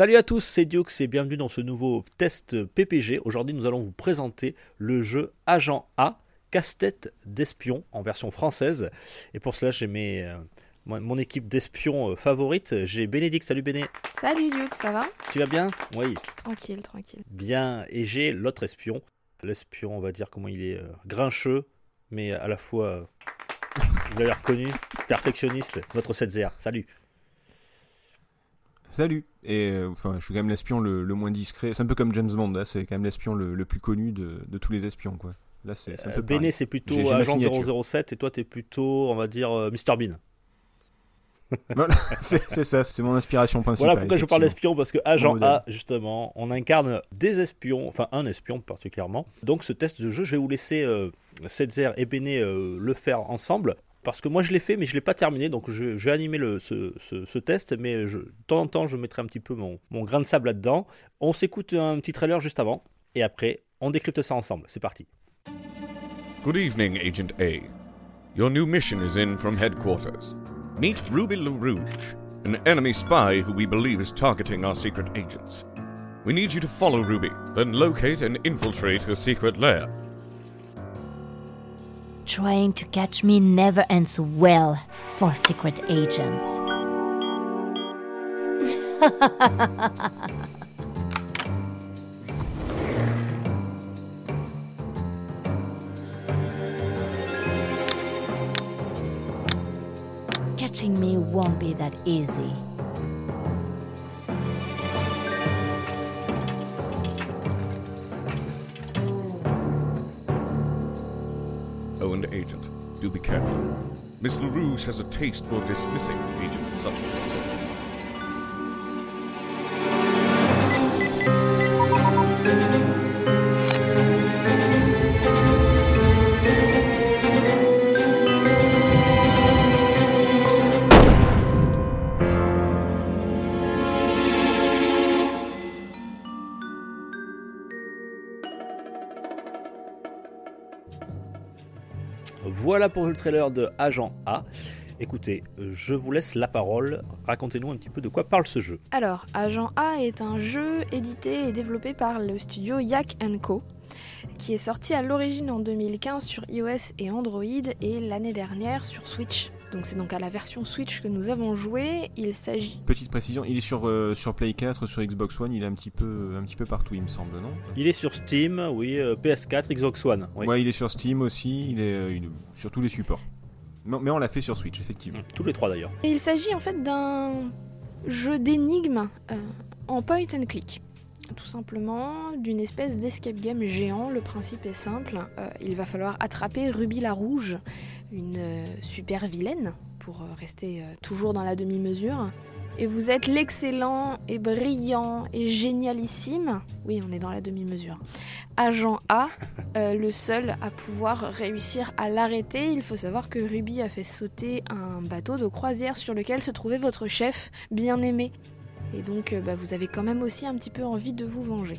Salut à tous, c'est Diox et bienvenue dans ce nouveau test PPG. Aujourd'hui, nous allons vous présenter le jeu Agent A, casse-tête d'espion en version française. Et pour cela, j'ai mes, euh, mon équipe d'espions euh, favorite. J'ai Bénédicte, salut Béné. Salut Duke, ça va? Tu vas bien? Oui, Tranquille, tranquille. bien. Et j'ai l'autre espion. L'espion, on va dire comment il est euh, grincheux, mais à la fois, vous l'avez reconnu, perfectionniste, notre 7 Salut. Salut Et euh, enfin, je suis quand même l'espion le, le moins discret. C'est un peu comme James Bond, là, c'est quand même l'espion le, le plus connu de, de tous les espions, quoi. Là, c'est un Euh, peu pareil. c'est plutôt Agent signature. 007 et toi, t'es plutôt, on va dire, euh, Mr Bean. Voilà, c'est ça, c'est mon inspiration principale. Voilà pourquoi je parle d'espion, parce que Agent. A, justement, on incarne des espions, enfin un espion particulièrement. Donc ce test de jeu, je vais vous laisser euh, Setzer et Béné euh, le faire ensemble. Parce que moi je l'ai fait, mais je l'ai pas terminé, donc je, je vais animer le, ce, ce- ce test, mais je, de temps en temps je mettrai un petit peu mon, mon grain de sable là-dedans. On s'écoute un petit trailer juste avant, et après on décrypte ça ensemble. C'est parti. Good evening, Agent A. Your new mission is in from headquarters. Meet Ruby LaRouge, an enemy spy who we believe is targeting our secret agents. We need you to follow Ruby, then locate and infiltrate her secret lair. Trying to catch me never ends well for secret agents. Catching me won't be that easy. Be careful. Miss LaRouge has a taste for dismissing agents such as yourself. Voilà pour le trailer de Agent A. Écoutez, je vous laisse la parole. Racontez-nous un petit peu de quoi parle ce jeu. Alors, Agent A est un jeu édité et développé par le studio Yak Co, qui est sorti à l'origine en 2015 sur iOS et Android et l'année dernière sur Switch. Donc c'est donc à la version Switch que nous avons joué. Il s'agit Petite précision, il est sur, euh, sur Play 4, sur Xbox One, il est un petit peu, un petit peu partout, il me semble, non? Il est sur Steam, oui, euh, PS4, Xbox One. Oui. Ouais, il est sur Steam aussi, il est, euh, il est sur tous les supports. Mais, mais on l'a fait sur Switch, effectivement. Tous les trois d'ailleurs. Et il s'agit en fait d'un jeu d'énigmes euh, en point and click. Tout simplement d'une espèce d'escape game géant. Le principe est simple. euh, il va falloir attraper Ruby la Rouge, une euh, super vilaine, pour euh, rester euh, toujours dans la demi-mesure. Et vous êtes l'excellent et brillant et génialissime, oui on est dans la demi-mesure, agent A, le seul à pouvoir réussir à l'arrêter. Il faut savoir que Ruby a fait sauter un bateau de croisière sur lequel se trouvait votre chef bien-aimé. Et donc bah, vous avez quand même aussi un petit peu envie de vous venger.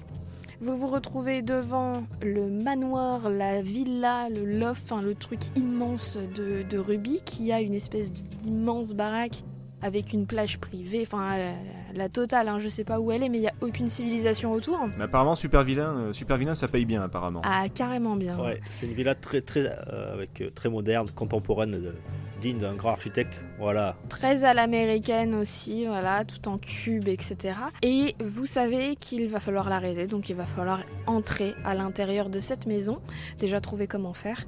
Vous vous retrouvez devant le manoir, la villa, le loft, enfin le truc immense de, de Ruby qui a une espèce d'immense baraque avec une plage privée, enfin la, la totale, hein, je sais pas où elle est, mais il n'y a aucune civilisation autour. Mais apparemment, Super Vilain, euh, Super Vilain, ça paye bien, apparemment. Ah, carrément bien. Ouais, c'est une villa très, très, euh, avec, euh, très moderne, contemporaine, digne d'un grand architecte. Voilà. très à l'américaine aussi, voilà, tout en cube, etc. Et vous savez qu'il va falloir l'arrêter, donc il va falloir entrer à l'intérieur de cette maison, déjà trouver comment faire.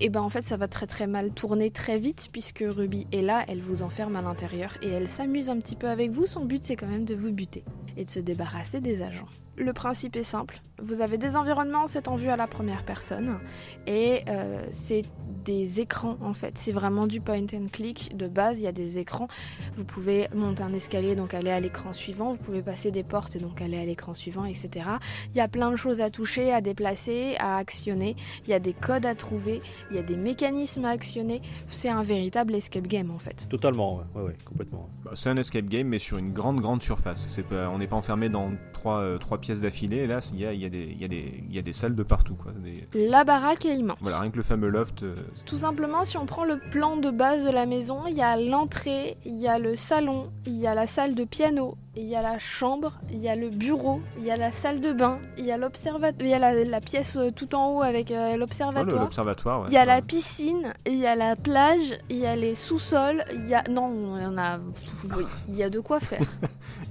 Et ben en fait ça va très très mal tourner très vite puisque Ruby est là, elle vous enferme à l'intérieur et elle s'amuse un petit peu avec vous. Son but c'est quand même de vous buter et de se débarrasser des agents. le principe est simple. Vous avez des environnements, c'est en vue à la première personne. Et euh, c'est des écrans en fait. C'est vraiment du point and click. De base, il y a des écrans. Vous pouvez monter un escalier, donc aller à l'écran suivant. Vous pouvez passer des portes et donc aller à l'écran suivant, etc. Il y a plein de choses à toucher, à déplacer, à actionner. Il y a des codes à trouver. Il y a des mécanismes à actionner. C'est un véritable escape game en fait. Totalement, ouais, ouais, ouais, complètement. Bah, c'est un escape game, mais sur une grande, grande surface. C'est pas, on n'est pas enfermé dans trois, euh, trois pièces d'affilée. Là, il y a, y, a y, y a des salles de partout. Quoi. Des- La baraque est immense. Voilà, rien que le fameux loft. euh, Tout simplement, si on prend le plan de base de la maison, il y a l'entrée, il y a le salon, il y a la salle de piano, il y a la chambre, il y a le bureau, il y a la salle de bain, il y a l'observatoire, il y a la, la pièce euh, tout en haut avec euh, Oh, l'observatoire. l'observatoire. ouais. Il y a la piscine, il y a la plage, il y a les sous-sols, il y a... Non, il y en a... Oui, il y a de quoi faire.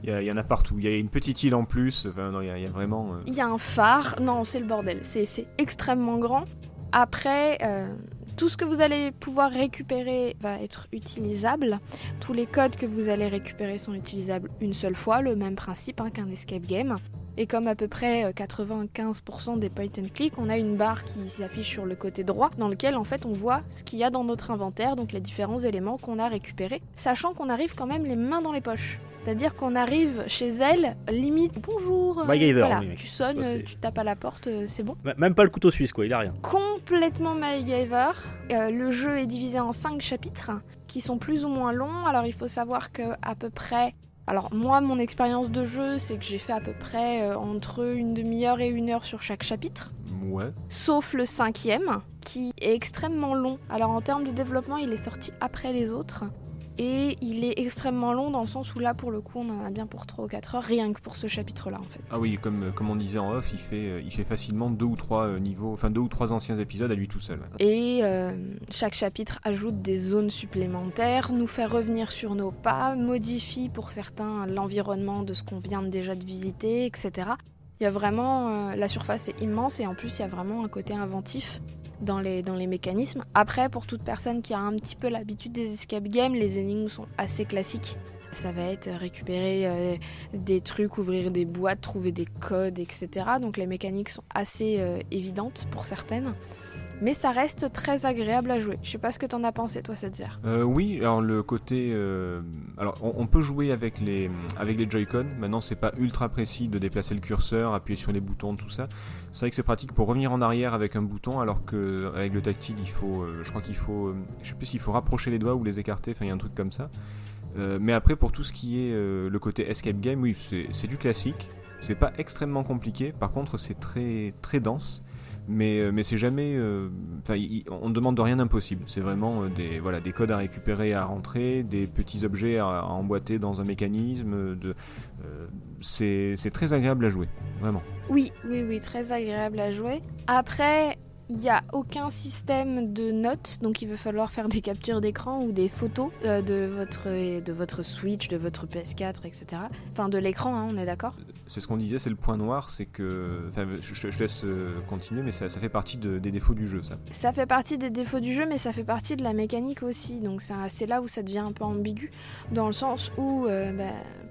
Il y, en a partout. Il y a une petite île en plus. Il y a, vraiment. euh, Il y a un phare. Non, c'est le bordel. C'est c'est extrêmement grand. Après, euh, tout ce que vous allez pouvoir récupérer va être utilisable. Tous les codes que vous allez récupérer sont utilisables une seule fois, le même principe hein, qu'un escape game. Et comme à peu près euh, 95% des point and click, on a une barre qui s'affiche sur le côté droit, dans lequel en fait on voit ce qu'il y a dans notre inventaire, donc les différents éléments qu'on a récupérés, sachant qu'on arrive quand même les mains dans les poches. C'est-à-dire qu'on arrive chez elle, limite bonjour. euh, MacGyver, voilà, oui, tu sonnes, euh, tu tapes à la porte, euh, c'est bon. Même pas le couteau suisse, quoi, il a rien. Complètement MacGyver. Euh, le jeu est divisé en 5 chapitres qui sont plus ou moins longs. Alors il faut savoir que à peu près. Alors moi, mon expérience de jeu, c'est que j'ai fait à peu près euh, entre une demi-heure et une heure sur chaque chapitre Ouais. sauf le cinquième, qui est extrêmement long. Alors en termes de développement, il est sorti après les autres. Et il est extrêmement long dans le sens où là, pour le coup, on en a bien pour 3 ou 4 heures, rien que pour ce chapitre-là, en fait. Ah oui, comme, comme on disait en off, il fait, euh, il fait facilement deux ou trois euh, niveaux, enfin deux ou trois anciens épisodes à lui tout seul. Et euh, chaque chapitre ajoute des zones supplémentaires, nous fait revenir sur nos pas, modifie pour certains l'environnement de ce qu'on vient déjà de visiter, etc. Il y a vraiment... euh, la surface est immense et en plus, il y a vraiment un côté inventif dans les, dans mécanismes. Après, pour toute personne qui a un petit peu l'habitude des escape games, les énigmes sont assez classiques. Ça va être récupérer euh, des trucs, ouvrir des boîtes, trouver des codes, etc. Donc les mécaniques sont assez euh, évidentes pour certaines. Mais ça reste très agréable à jouer. Je sais pas ce que t'en as pensé, toi, Setzer. Euh, oui, alors le côté, euh, alors on, peut jouer avec les avec les Joy-Con. Maintenant, c'est pas ultra précis de déplacer le curseur, appuyer sur les boutons, tout ça. C'est vrai que c'est pratique pour revenir en arrière avec un bouton, alors que avec le tactile, il faut, euh, je crois qu'il faut, euh, je sais plus s'il faut rapprocher les doigts ou les écarter. Enfin, il y a un truc comme ça. Mais après, pour tout ce qui est le côté escape game, oui, c'est c'est du classique. C'est pas extrêmement compliqué. Par contre, c'est très très dense. Mais, euh, mais c'est jamais. euh, Enfin, on ne demande de rien d'impossible. C'est vraiment euh, des, voilà, des codes à récupérer, à rentrer, des petits objets à, emboîter dans un mécanisme. De, c'est très agréable à jouer, vraiment. Oui, oui, oui, très agréable à jouer. Après, il n'y a aucun système de notes, donc il va falloir faire des captures d'écran ou des photos euh, de, votre, de votre Switch, de votre PS4, etc. Enfin, de l'écran, hein, on est d'accord? C'est ce qu'on disait, c'est le point noir, c'est que. Enfin, je, je- laisse euh, continuer, mais ça, ça fait partie de- des défauts du jeu, ça. Ça fait partie des défauts du jeu, mais ça fait partie de la mécanique aussi. Donc c'est là où ça devient un peu ambigu, dans le sens où euh, bah,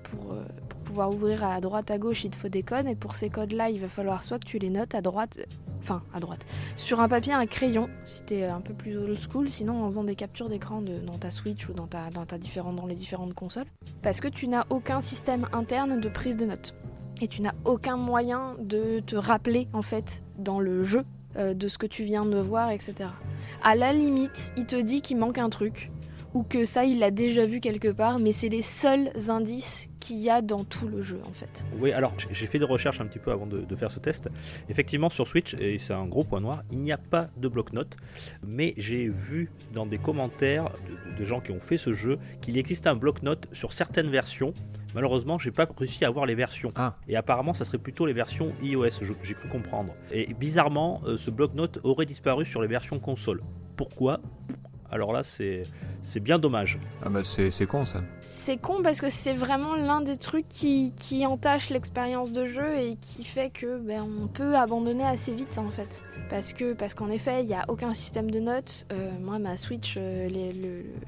pour, euh, pour pouvoir ouvrir à droite à gauche, il te faut des codes, et pour ces codes-là, il va falloir soit que tu les notes à droite, enfin à droite, sur un papier, un crayon, si t'es un peu plus old school, sinon en faisant des captures d'écran dans ta Switch ou dans, ta, dans, différente, dans les différentes consoles, parce que tu n'as aucun système interne de prise de notes. Et tu n'as aucun moyen de te rappeler en fait dans le jeu euh, de ce que tu viens de voir, etc. À la limite, il te dit qu'il manque un truc, ou que ça, il l'a déjà vu quelque part, mais c'est les seuls indices qu'il y a dans tout le jeu, en fait. Oui, alors j'ai- fait des recherches un petit peu avant de, de faire ce test. Effectivement, sur Switch, et c'est un gros point noir, il n'y a pas de bloc-notes. Mais j'ai vu dans des commentaires de, de gens qui ont fait ce jeu qu'il existe un bloc-notes sur certaines versions. Malheureusement, j'ai pas réussi à avoir les versions. Ah. Et apparemment, ça serait plutôt les versions iOS, j'ai cru comprendre. Et bizarrement, euh, ce bloc-notes aurait disparu sur les versions console. Pourquoi? Alors là, c'est c'est bien dommage. Ah bah, c'est c'est con, ça. C'est con parce que c'est vraiment l'un des trucs qui, qui entache l'expérience de jeu et qui fait que ben, on peut abandonner assez vite en fait. Parce que parce qu'en effet, il n'y a aucun système de notes. Euh, moi, ma Switch, euh,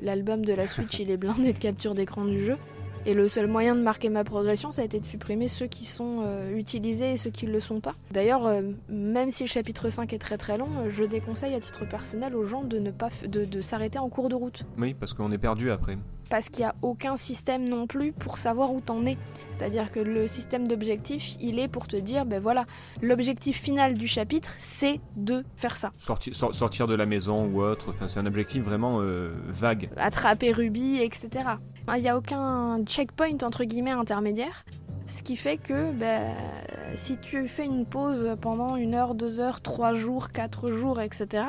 l'album de la Switch, il est blindé de capture d'écran du jeu. Et le seul moyen de marquer ma progression, ça a été de supprimer ceux qui sont euh, utilisés et ceux qui ne le sont pas. D'ailleurs, euh, même si le chapitre 5 est très très long, je déconseille à titre personnel aux gens de ne pas de s'arrêter en cours de route. Oui, parce qu'on est perdu après. Parce qu'il n'y a aucun système non plus pour savoir où t'en es. C'est-à-dire que le système d'objectif, il est pour te dire, ben voilà, l'objectif final du chapitre, c'est de faire ça. Sortir, sor- sortir de la maison ou autre, enfin, c'est un objectif vraiment euh, vague. attraper Ruby, etc. Il n'y a aucun checkpoint entre guillemets intermédiaire. Ce qui fait que ben, si tu fais une pause pendant une heure, deux heures, trois jours, quatre jours, etc.,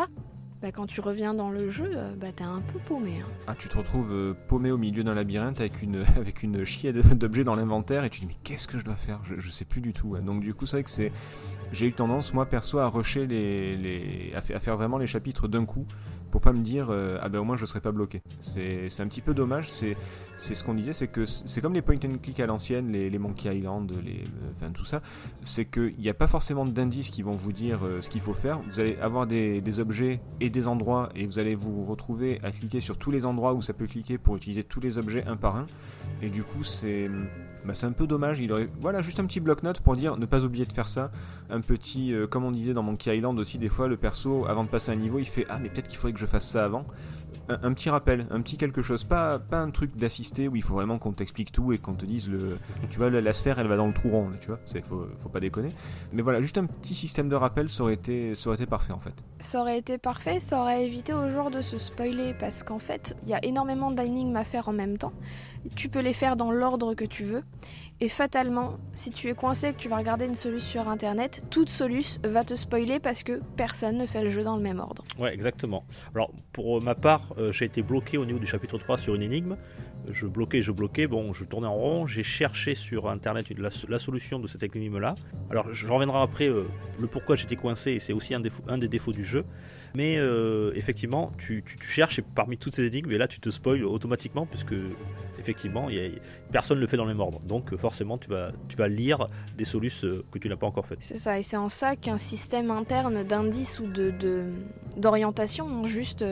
ben, quand tu reviens dans le jeu, euh, ben, t'es un peu paumé. hein. Ah, tu te retrouves euh, paumé au milieu d'un labyrinthe avec une, avec une d'objets dans l'inventaire et tu te dis mais qu'est-ce que je dois faire? Je, sais plus du tout. Donc du coup c'est vrai que c'est j'ai eu tendance moi perso à rusher les, les à, fa- à faire vraiment les chapitres d'un coup pour pas me dire euh, ah ben au moins je serai pas bloqué. C'est un petit peu dommage. C'est c'est ce qu'on disait c'est que c'est comme les point and click à l'ancienne, les, Monkey Island, les euh, enfin tout ça. C'est qu'il n'y a pas forcément d'indices qui vont vous dire euh, ce qu'il faut faire. Vous allez avoir des, objets et des endroits et vous allez vous retrouver à cliquer sur tous les endroits où ça peut cliquer pour utiliser tous les objets un par un. Et du coup, c'est bah, un peu dommage. Il aurait voilà juste un petit bloc-notes pour dire ne pas oublier de faire ça. Un petit, euh, comme on disait dans Monkey Island aussi, des fois le perso avant de passer un niveau, il fait ah mais peut-être qu'il faudrait que je fasse ça avant. Un, petit rappel, un petit quelque chose, pas pas un truc d'assister où il faut vraiment qu'on t'explique tout et qu'on te dise le, tu vois la, la sphère elle va dans le trou rond, tu vois, faut faut pas déconner. Mais voilà, juste un petit système de rappel, ça aurait été ça aurait été parfait en fait. Ça aurait été parfait, ça aurait évité aux joueurs de se spoiler parce qu'en fait, il y a énormément d'énigmes à faire en même temps. Tu peux les faire dans l'ordre que tu veux. Et fatalement, si tu es coincé et que tu vas regarder une solution sur internet, toute solution va te spoiler parce que personne ne fait le jeu dans le même ordre. Ouais, exactement. Alors, pour ma part, euh, j'ai été bloqué au niveau du chapitre 3 sur une énigme. Je bloquais, je bloquais, bon, je tournais en rond, j'ai cherché sur internet la, solution de cette énigme-là. Alors, je reviendrai après euh, le pourquoi j'étais coincé, et c'est aussi un, des défauts du jeu. Mais euh, effectivement, tu, cherches et parmi toutes ces énigmes, et là tu te spoil automatiquement, puisque effectivement, y a- personne ne le fait dans le même ordre. Donc, forcément, tu vas, lire des solutions euh, que tu n'as pas encore faites. C'est ça, et c'est en ça qu'un système interne d'indices ou de de- d'orientation, hein, juste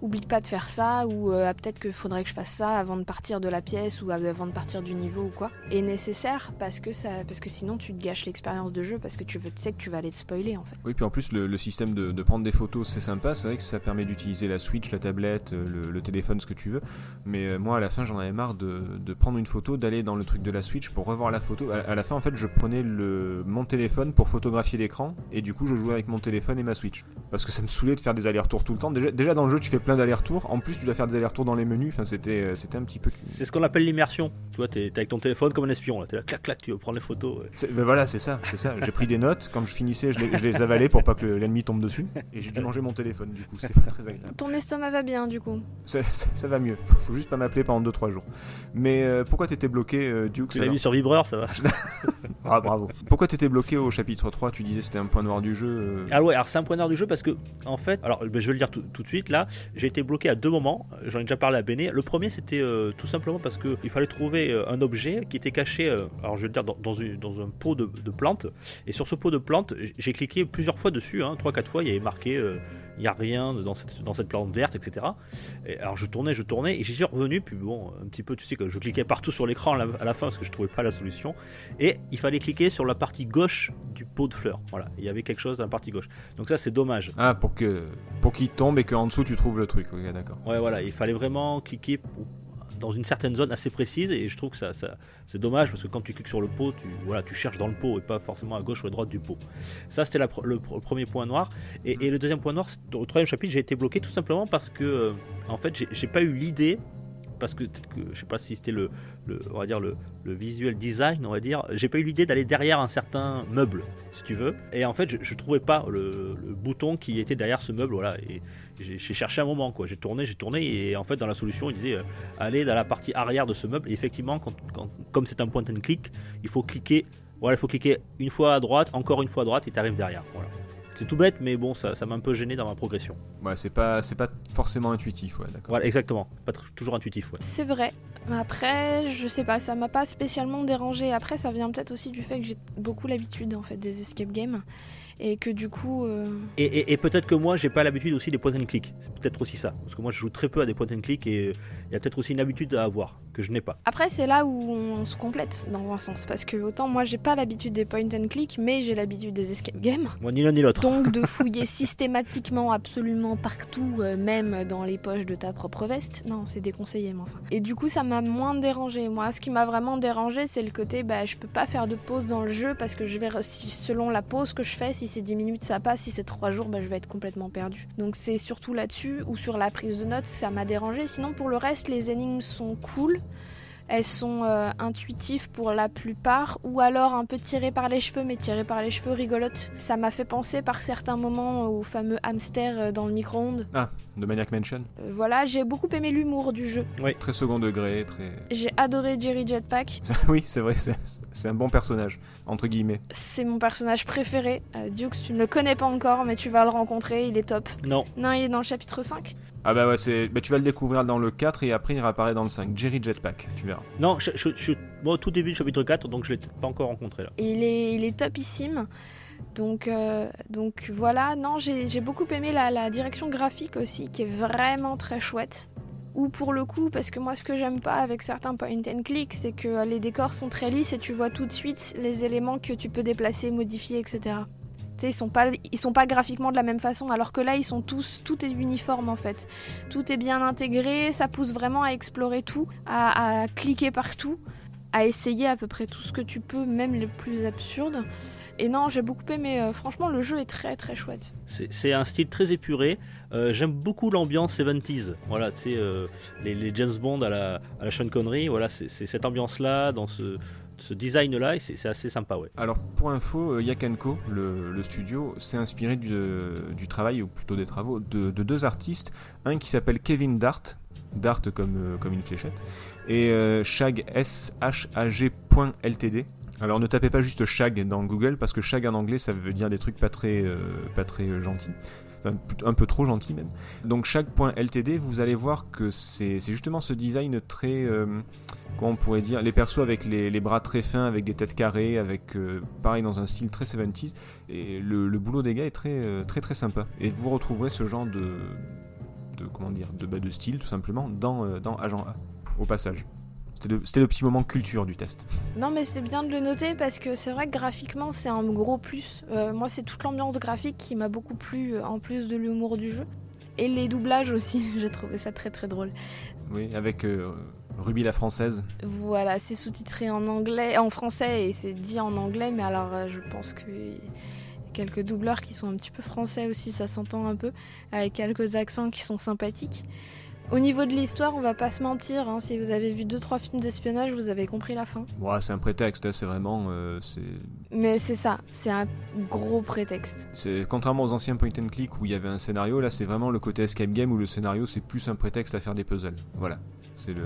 oublie pas de faire ça, ou ah, peut-être qu'il faudrait que je fasse ça avant de partir de la pièce ou avant de partir du niveau ou quoi, est nécessaire parce que, ça, parce que sinon tu te gâches l'expérience de jeu parce que tu veux- tu sais que tu vas aller te spoiler en fait. Oui, puis en plus, le, système de, prendre des photos, c'est sympa. C'est vrai que ça permet d'utiliser la Switch, la tablette, euh, le, téléphone, ce que tu veux. Mais euh, moi, à la fin, j'en avais marre de, de prendre une photo, d'aller dans le truc de la Switch pour revoir la photo. À, à la fin, en fait, je prenais le, mon téléphone pour photographier l'écran. Et du coup, je jouais avec mon téléphone et ma Switch. Parce que ça me saoulait de faire des allers-retours tout le temps. Déjà, déjà dans le jeu, tu fais plein d'allers-retours. En plus, tu dois faire des allers-retours dans les menus. Enfin, c'était euh, c'était un petit peu. C'est ce qu'on appelle l'immersion. Tu vois, t'es t'es avec ton téléphone comme un espion, là. T'es là, clac, clac, tu veux prendre les photos. ouais. C'est- ben voilà, c'est ça, c'est ça. J'ai pris des notes. Quand je finissais, je les, je les avalais pour pas que le- l'ennemi tombe dessus. Et j'ai dû manger mon téléphone. Du coup, c'était pas très agréable. Ton estomac va bien du coup. Ça, ça- ça va mieux. Faut, faut juste pas m'appeler pendant 2-3 jours. Mais euh, pourquoi t'étais bloqué, euh, Duke Tu l'as alors mis sur vibreur, ça va. Ah, bravo. Pourquoi t'étais bloqué au chapitre 3 Tu disais c'était un point noir du jeu. euh, Ah ouais, alors c'est un point noir du jeu parce que, en fait, alors ben, je vais le dire tout, tout de suite là, j'ai été bloqué à deux moments, j'en ai déjà parlé à Béné. Le premier c'était euh, tout simplement parce qu'il fallait trouver euh, un objet qui était caché, euh, alors je vais le dire, dans, dans une- dans un pot de, de plantes. Et sur ce pot de plantes, j'ai cliqué plusieurs fois dessus, hein, 3-4 fois, il y avait marqué euh, il n'y a rien dans cette, dans cette plante verte, etc. Et alors je tournais, je tournais, et j'y suis revenu, puis bon, un petit peu, tu sais que je cliquais partout sur l'écran à la, à la fin parce que je trouvais pas la solution. Et il fallait cliquer sur la partie gauche du pot de fleurs. Voilà, il y avait quelque chose dans la partie gauche. Donc ça c'est dommage. Ah, pour que pour qu'il tombe et qu'en dessous tu trouves le truc. Ok, d'accord. Ouais, voilà, il fallait vraiment cliquer pour- dans une certaine zone assez précise et je trouve que ça, c'est dommage parce que quand tu cliques sur le pot, tu, voilà, tu cherches dans le pot et pas forcément à gauche ou à droite du pot. Ça, c'était le, pr- le premier point noir. Et, le deuxième point noir, au troisième chapitre, j'ai été bloqué tout simplement parce que, euh, en fait, j'ai- pas eu l'idée. Parce que, je sais pas si c'était le, le- on va dire le visual design, on va dire. J'ai pas eu l'idée d'aller derrière un certain meuble, si tu veux. Et en fait, je, je trouvais pas le, le bouton qui était derrière ce meuble, voilà. Et j'ai cherché un moment, quoi. J'ai tourné, j'ai tourné, et en fait, dans la solution, il disait euh, aller dans la partie arrière de ce meuble. Et effectivement, quand, quand- comme c'est un point and click, il faut cliquer. Voilà, il faut cliquer une fois à droite, encore une fois à droite, et tu arrives derrière. Voilà. C'est tout bête, mais bon, ça ça m'a un peu gêné dans ma progression. Ouais, c'est pas c'est pas forcément intuitif, ouais, d'accord. Voilà, exactement. Pas toujours intuitif, ouais. C'est vrai. Après, je sais pas, ça m'a pas spécialement dérangé. Après, ça vient peut-être aussi du fait que j'ai beaucoup l'habitude en fait des escape games et que du coup, euh, Et, et- et peut-être que moi, j'ai pas l'habitude aussi des point and click. C'est peut-être aussi ça. Parce que moi, je joue très peu à des point and click et il y a peut-être aussi une habitude à avoir que je n'ai pas. Après, c'est là où on se complète dans un sens. Parce que autant moi, j'ai pas l'habitude des point and click, mais j'ai l'habitude des escape games. Moi, ni l'un ni l'autre. Donc, de fouiller systématiquement absolument partout, euh, même dans les poches de ta propre veste. Non, c'est déconseillé, mais enfin. Et du coup, ça m'a moins dérangé. Moi, ce qui m'a vraiment dérangé, c'est le côté, bah, je peux pas faire de pause dans le jeu parce que je vais, selon la pause que je fais, si c'est 10 minutes, ça passe. Si c'est 3 jours, bah, je vais être complètement perdu. Donc, c'est surtout là-dessus ou sur la prise de notes, ça m'a dérangé. Sinon, pour le reste, les énigmes sont cool. Elles sont euh, intuitives pour la plupart, ou alors un peu tirées par les cheveux, mais tirées par les cheveux rigolotes. Ça m'a fait penser par certains moments au fameux hamster euh, dans le micro-ondes. Ah, de Maniac Mansion. Euh, voilà, j'ai beaucoup aimé l'humour du jeu. Très second degré, très. J'ai adoré Jerry Jetpack. oui, c'est vrai, c'est c'est un bon personnage, entre guillemets. C'est mon personnage préféré. Euh, Dukes, tu ne le connais pas encore, mais tu vas le rencontrer, il est top. Non. Non, il est dans le chapitre 5. Ah bah ouais, c'est... Bah, tu vas le découvrir dans le 4 et après il réapparaît dans le 5. Jerry Jetpack, tu verras. Non, je, je, je- moi, au tout début du chapitre 4, donc je l'ai peut-être pas encore rencontré là. Il est, il est topissime. Donc, euh, donc voilà, non, j'ai j'ai beaucoup aimé la, la direction graphique aussi, qui est vraiment très chouette. Ou pour le coup, parce que moi ce que j'aime pas avec certains point and click, c'est que les décors sont très lisses et tu vois tout de suite les éléments que tu peux déplacer, modifier, etc. Ils sont pas, ils sont pas graphiquement de la même façon, alors que là ils sont tous, tout est uniforme en fait. Tout est bien intégré, ça pousse vraiment à explorer tout, à, à cliquer partout, à essayer à peu près tout ce que tu peux, même les plus absurdes. Et non, j'ai beaucoup aimé. euh, franchement, le jeu est très très chouette. C'est un style très épuré. Euh, J'aime beaucoup l'ambiance 70s. Voilà, tu sais, euh, les, les James Bond à la, à la Sean Connery. Voilà, c'est cette ambiance-là, dans ce, ce design-là, et c'est assez sympa, ouais. Alors pour info, euh, Yakenko, le, le studio, s'est inspiré du, du travail, ou plutôt des travaux, de, de deux artistes. Un qui s'appelle Kevin Dart, Dart comme, euh, comme une fléchette, et euh, Shag, S-H-A-G.ltd. Alors ne tapez pas juste Shag dans Google, parce que Shag en anglais ça veut dire des trucs pas très, euh, euh, gentils. Enfin, un peu trop gentils même. Donc Shag.ltd, vous allez voir que c'est justement ce design très... euh, comment on pourrait dire, les persos avec les, bras très fins, avec des têtes carrées, avec pareil dans un style très 70s. Et le, boulot des gars est très très sympa. Et vous retrouverez ce genre de, comment dire, de, bah, de style tout simplement dans, dans Agent A, au passage. C'était le, petit moment culture du test. Non, mais c'est bien de le noter parce que c'est vrai que graphiquement, c'est un gros plus. Euh, moi, c'est toute l'ambiance graphique qui m'a beaucoup plu, euh, en plus de l'humour du jeu. Et les doublages aussi, j'ai trouvé ça très très drôle. Oui, avec euh, Ruby la française. Voilà, c'est sous-titré en anglais, en français et c'est dit en anglais, mais alors je pense que y a quelques doubleurs qui sont un petit peu français aussi, ça s'entend un peu, avec quelques accents qui sont sympathiques. Au niveau de l'histoire, on va pas se mentir, hein, si vous avez vu 2-3 films d'espionnage, vous avez compris la fin. Bon, c'est un prétexte, là, c'est vraiment. euh, c'est Mais c'est ça, c'est un gros prétexte. C'est contrairement aux anciens point and click où il y avait un scénario, là c'est vraiment le côté escape game où le scénario c'est plus un prétexte à faire des puzzles. Voilà, c'est le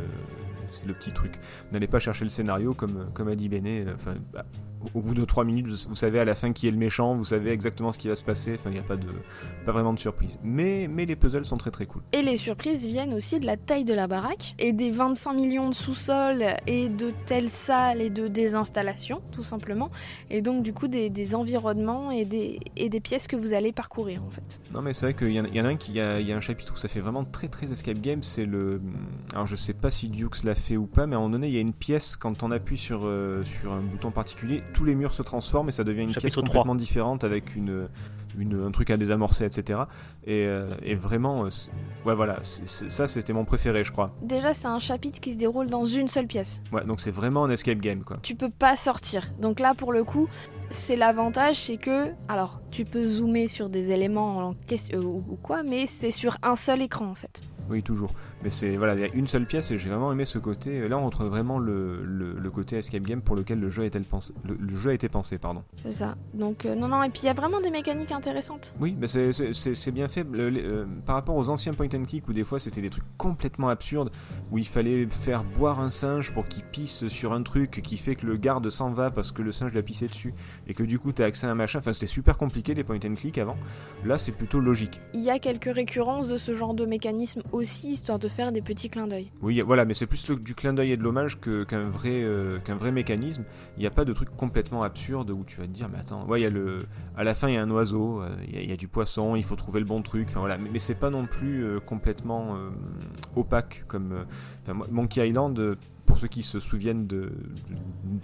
c'est le petit truc. N'allez pas chercher le scénario comme comme a dit Béné. euh, Enfin, bah, au bout de 3 minutes, vous, vous savez à la fin qui est le méchant, vous savez exactement ce qui va se passer. Enfin, il n'y a pas de pas vraiment de surprise. Mais mais les puzzles sont très très cool. Et les surprises viennent aussi de la taille de la baraque et des 25 millions de sous-sols et de telles salles et de désinstallations, tout simplement. Et donc, du coup, des, des environnements et des, et des pièces que vous allez parcourir, en fait. Non mais c'est vrai qu'il y, en a- il y en a un qui il y a, y a un chapitre où ça fait vraiment très très escape game, c'est le alors je sais pas si Dukes l'a fait ou pas mais à un moment donné il y a une pièce quand on appuie sur euh, sur un bouton particulier, tous les murs se transforment et ça devient une pièce Chapitre 3. complètement différente avec une, une un truc à désamorcer etc. Et, euh, et vraiment euh, ouais voilà, ça c'était mon préféré je crois. Déjà, c'est un chapitre qui se déroule dans une seule pièce. Ouais, donc c'est vraiment un escape game quoi. Tu peux pas sortir. Donc là, pour le coup, c'est l'avantage, c'est que, alors, tu peux zoomer sur des éléments en question, euh, ou, ou quoi, mais c'est sur un seul écran, en fait. Oui, toujours. Mais c'est voilà, il y a une seule pièce et j'ai vraiment aimé ce côté. Là, on retrouve vraiment le, le, le côté escape game pour lequel le jeu a été pensé. Le, le jeu a été pensé, pardon. C'est ça. Donc, euh, non, non, et puis il y a vraiment des mécaniques intéressantes. Oui, mais c'est- bien fait. Euh, par rapport aux anciens point and click où des fois c'était des trucs complètement absurdes, où il fallait faire boire un singe pour qu'il pisse sur un truc qui fait que le garde s'en va parce que le singe l'a pissé dessus et que du coup t'as accès à un machin. Enfin, c'était super compliqué les point and click avant. Là, c'est plutôt logique. Il y a quelques récurrences de ce genre de mécanisme aussi histoire de faire des petits clins d'œil. Oui, voilà, mais c'est plus du clin d'œil et de l'hommage qu'un vrai, euh, vrai mécanisme. Il n'y a pas de truc complètement absurde où tu vas te dire, mais attends, ouais, y a le, à la fin il y a un oiseau, euh, il y, a- du poisson, il faut trouver le bon truc. Enfin voilà, mais, mais c'est pas non plus euh, complètement opaque comme. Monkey Island. Pour ceux qui se souviennent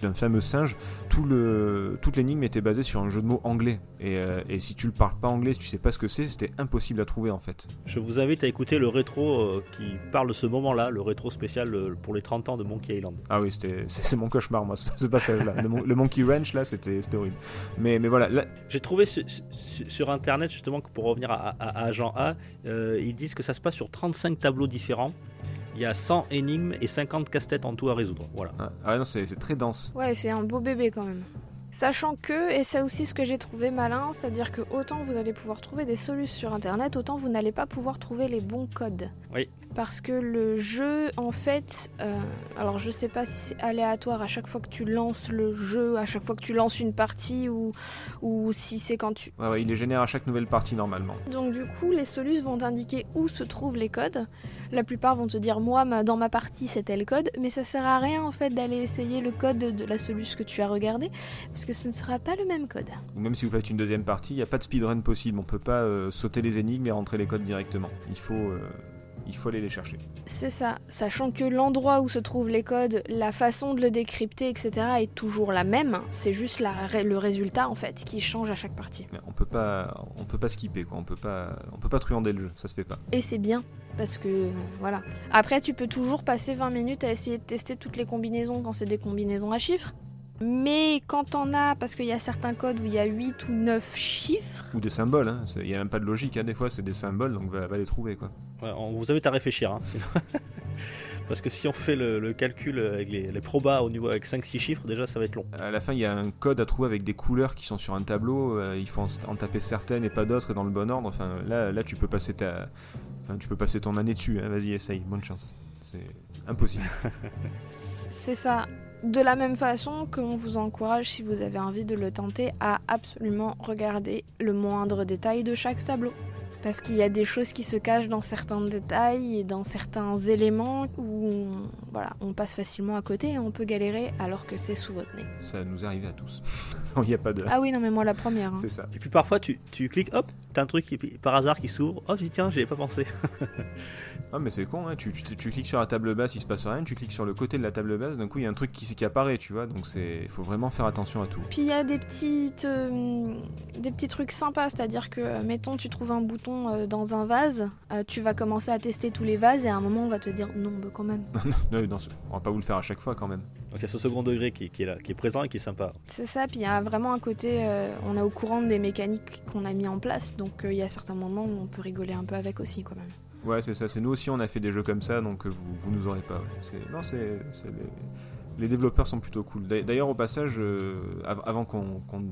d'un fameux singe, tout le, toute l'énigme était basée sur un jeu de mots anglais. Et, euh, et si tu le parles pas anglais, si tu sais pas ce que c'est, c'était impossible à trouver en fait. Je vous invite à écouter le rétro euh, qui parle de ce moment-là, le rétro spécial euh, pour les 30 ans de Monkey Island. Ah oui, c'est, mon cauchemar, moi, ce, ce passage-là. Le, mon- le Monkey Ranch, là, c'était, horrible. Mais, mais voilà, là, J'ai trouvé su- su- sur internet justement que pour revenir à, à- à Agent A, ils disent que ça se passe sur 35 tableaux différents. Il y a 100 énigmes et 50 casse-têtes en tout à résoudre. Voilà. ah, ah non, c'est, c'est très dense. Ouais, c'est un beau bébé quand même. Sachant que, et c'est aussi ce que j'ai trouvé malin, c'est-à-dire que autant vous allez pouvoir trouver des solutions sur internet, autant vous n'allez pas pouvoir trouver les bons codes. Oui. Parce que le jeu, en fait, euh, alors je sais pas si c'est aléatoire à chaque fois que tu lances le jeu, à chaque fois que tu lances une partie, ou, ou si c'est quand tu. Ouais, ouais, il les génère à chaque nouvelle partie, normalement. Donc du coup, les solutions vont t'indiquer où se trouvent les codes. La plupart vont te dire, moi, ma- dans ma partie, c'était le code, mais ça sert à rien en fait d'aller essayer le code de la solution que tu as regardé, parce que ce ne sera pas le même code. Ou même si vous faites une deuxième partie, il n'y a pas de speedrun possible. On peut pas euh, sauter les énigmes et rentrer les codes directement. Il faut, euh, il faut aller les chercher. C'est ça, sachant que l'endroit où se trouvent les codes, la façon de le décrypter, etc. est toujours la même, c'est juste la le résultat en fait qui change à chaque partie. Mais on peut pas, on peut pas skipper, quoi. On peut pas, on peut pas truander le jeu. Ça se fait pas. Et c'est bien, parce que voilà. Après, tu peux toujours passer 20 minutes à essayer de tester toutes les combinaisons quand c'est des combinaisons à chiffres. Mais quand t'en as, parce qu'il y a certains codes où il y a 8 ou 9 chiffres, Ou des symboles. hein. Il y a même pas de logique. hein. Des fois, c'est des symboles, donc va, va les trouver, quoi. Ouais, on vous invite à réfléchir. hein, Parce que si on fait le, le calcul avec les, les probas au niveau avec 5-6 chiffres, déjà ça va être long. À la fin, il y a un code à trouver avec des couleurs qui sont sur un tableau. euh, il faut en, en taper certaines et pas d'autres et dans le bon ordre. Enfin, là, là, tu peux passer ta, enfin, tu peux passer ton année dessus. hein. Vas-y, essaye. Bonne chance. C'est impossible. c'est ça. De la même façon qu'on vous encourage, si vous avez envie de le tenter, à absolument regarder le moindre détail de chaque tableau. Parce qu'il y a des choses qui se cachent dans certains détails et dans certains éléments où voilà, on passe facilement à côté et on peut galérer alors que c'est sous votre nez. Ça nous est arrivé à tous. Il n'y a pas de. Ah oui, non mais moi la première. hein. C'est ça. Et puis parfois tu, tu cliques, hop, t'as un truc qui, par hasard qui s'ouvre. Oh tiens, j'y avais pas pensé. Ah mais c'est con, hein. tu, tu, tu cliques sur la table basse, il se passe rien, tu cliques sur le côté de la table basse, d'un coup il y a un truc qui, qui apparaît, tu vois, donc c'est, il faut vraiment faire attention à tout. Puis il y a des petites, euh, des petits trucs sympas, c'est-à-dire que, euh, mettons, tu trouves un bouton euh, dans un vase, euh, tu vas commencer à tester tous les vases et à un moment on va te dire non, bah quand même. Non, non, on va pas vous le faire à chaque fois quand même. Donc il y a ce second degré qui, qui est là, qui est présent et qui est sympa. C'est ça, puis il y a vraiment un côté, euh, on est au courant des mécaniques qu'on a mis en place, donc euh, il y a certains moments où on peut rigoler un peu avec aussi quand même. Ouais, c'est ça, c'est nous aussi on a fait des jeux comme ça, donc euh, vous, vous nous aurez pas. ouais. Non, c'est, c'est les, les développeurs sont plutôt cool. D'a- D'ailleurs, au passage, euh, av- avant qu'on, qu'on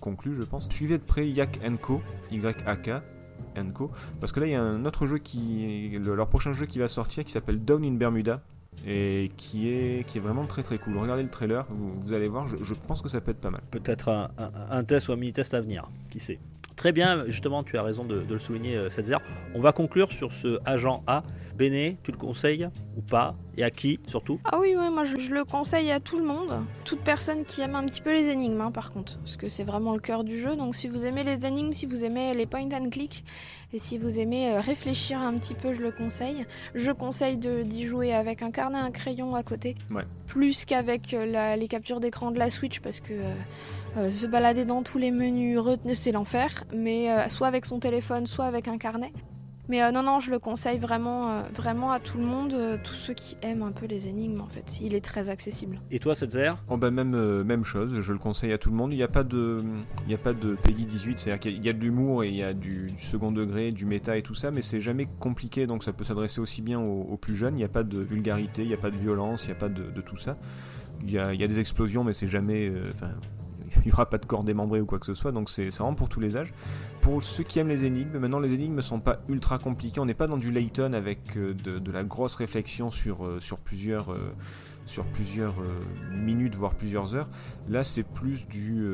conclue, je pense, suivez de près Yak Co, Y-A-K. Co, parce que là il y a un autre jeu qui le- leur prochain jeu qui va sortir qui s'appelle Down in Bermuda et qui est qui est vraiment très très cool. Regardez le trailer, vous, vous allez voir, je, je pense que ça peut être pas mal. Peut-être un, un- un test ou un mini-test à venir, qui sait. Très bien, justement, tu as raison de, de le souligner, euh, Setzer. On va conclure sur ce agent A. Béné, tu le conseilles ou pas? Et à qui surtout? Ah oui, ouais, moi je, je le conseille à tout le monde, toute personne qui aime un petit peu les énigmes hein, par contre, parce que c'est vraiment le cœur du jeu. Donc si vous aimez les énigmes, si vous aimez les point and click, et si vous aimez euh, réfléchir un petit peu, je le conseille. Je conseille de- d'y jouer avec un carnet, un crayon à côté, Ouais. plus qu'avec euh, les captures d'écran de la Switch, parce que euh, se balader dans tous les menus, c'est l'enfer, mais euh, soit avec son téléphone, soit avec un carnet. Mais euh, non, non, je le conseille vraiment, euh, vraiment à tout le monde, euh, tous ceux qui aiment un peu les énigmes en fait. Il est très accessible. Et toi, Setzer? Oh bah même, euh, même chose, je le conseille à tout le monde. Il n'y a pas de, il y a pas de Peggy 18, c'est-à-dire qu'il y a de l'humour et il y a du, du second degré, du méta et tout ça, mais c'est jamais compliqué, donc ça peut s'adresser aussi bien aux, aux plus jeunes. Il n'y a pas de vulgarité, il n'y a pas de violence, il n'y a pas de, de tout ça. Il y a, il y a des explosions, mais c'est jamais, euh, enfin, n'y aura pas de corps démembré ou quoi que ce soit, donc c'est vraiment pour tous les âges. Pour ceux qui aiment les énigmes, maintenant les énigmes ne sont pas ultra compliquées, on n'est pas dans du Layton avec euh, de, la grosse réflexion sur, euh, plusieurs, euh, minutes, voire plusieurs heures. Là c'est plus du...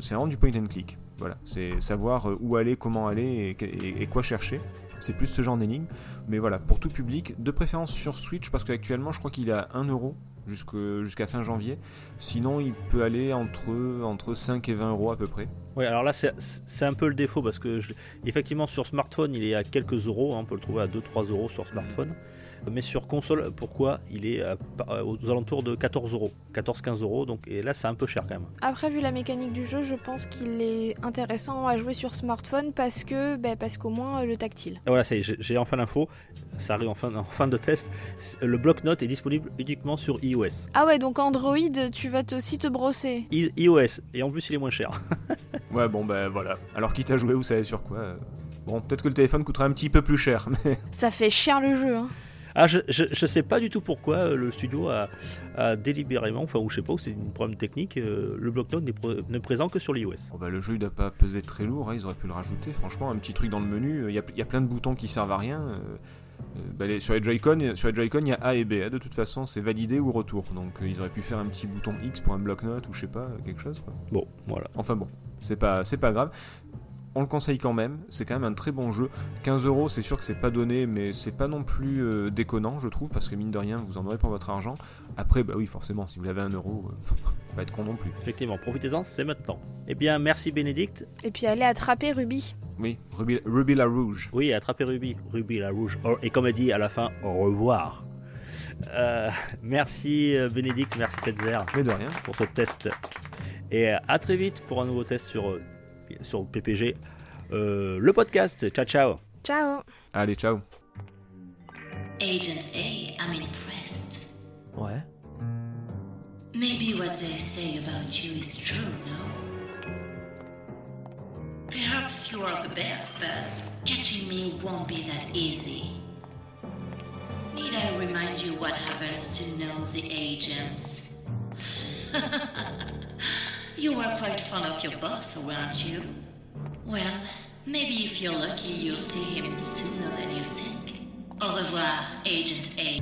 c'est vraiment du point and click. Voilà, c'est savoir où aller, comment aller et, et- quoi chercher. C'est plus ce genre d'énigme. Mais voilà, pour tout public, de préférence sur Switch, parce qu'actuellement, je crois qu'il est à 1 euro jusque- jusqu'à fin janvier. Sinon, il peut aller entre, entre 5 et 20 euros à peu près. Oui, alors là, c'est un peu le défaut parce que, effectivement, sur smartphone, il est à quelques euros. hein, on peut le trouver à 2-3 euros sur smartphone. Mais sur console, pourquoi Il est à- par- aux alentours de 14 euros. 14-15 euros. Donc, et là, c'est un peu cher quand même. Après, vu la mécanique du jeu, je pense qu'il est intéressant à jouer sur smartphone parce que, bah, parce qu'au moins euh, le tactile. Et voilà, ça y est, j'ai- enfin l'info. Ça arrive en fin, en fin de test. Le bloc-notes est disponible uniquement sur iOS. Ah ouais, donc Android, tu vas aussi te brosser. I- iOS. Et en plus, il est moins cher. Ouais, bon, ben voilà. Alors, quitte à jouer, vous savez sur quoi euh, Bon, peut-être que le téléphone coûtera un petit peu plus cher, mais Ça fait cher le jeu. Hein. Ah, je, je, je sais pas du tout pourquoi euh, le studio a, a délibérément, enfin, ou je sais pas, c'est un problème technique, euh, le bloc-notes n'est pr- ne présent que sur l'iOS. Bon, bah, le jeu il doit pas peser très lourd, hein, ils auraient pu le rajouter. Franchement, un petit truc dans le menu, il y, a- y a plein de boutons qui servent à rien. euh, euh, bah, les- sur les Joy-Con, sur les Joy-Con, il y a A et B. hein, de toute façon, c'est validé ou retour. Donc, euh, ils auraient pu faire un petit bouton X pour un bloc-notes ou je sais pas, quelque chose. Quoi. Bon, voilà. Enfin bon, c'est pas, c'est pas grave. On le conseille quand même, c'est quand même un très bon jeu. 15 euros, c'est sûr que c'est pas donné, mais c'est pas non plus euh, déconnant, je trouve, parce que mine de rien, vous en aurez pour votre argent. Après, bah oui, forcément, si vous l'avez 1 euro, euh, pas être con non plus. Effectivement, profitez-en, c'est maintenant. Eh bien, merci Bénédicte. Et puis aller attraper Ruby. Oui, Ruby, Ruby la Rouge. Oui, attrapez Ruby, Ruby la rouge. Oh, Et comme elle dit à la fin, au revoir. Euh, merci euh, Bénédicte, merci Setzer Mais de rien. pour ce test. Et euh, à très vite pour un nouveau test sur, euh, sur PPG. Euh, le podcast, ciao ciao. Ciao Allez, ciao. Agent A, I'm impressed. Ouais. Maybe what they say about you is true, no? Perhaps you are the best, but catching me won't be that easy. Need I remind you what happens to nosy agents? you were quite fond of your boss, weren't you? Well, maybe if you're lucky, you'll see him sooner than you think. Au revoir, Agent A.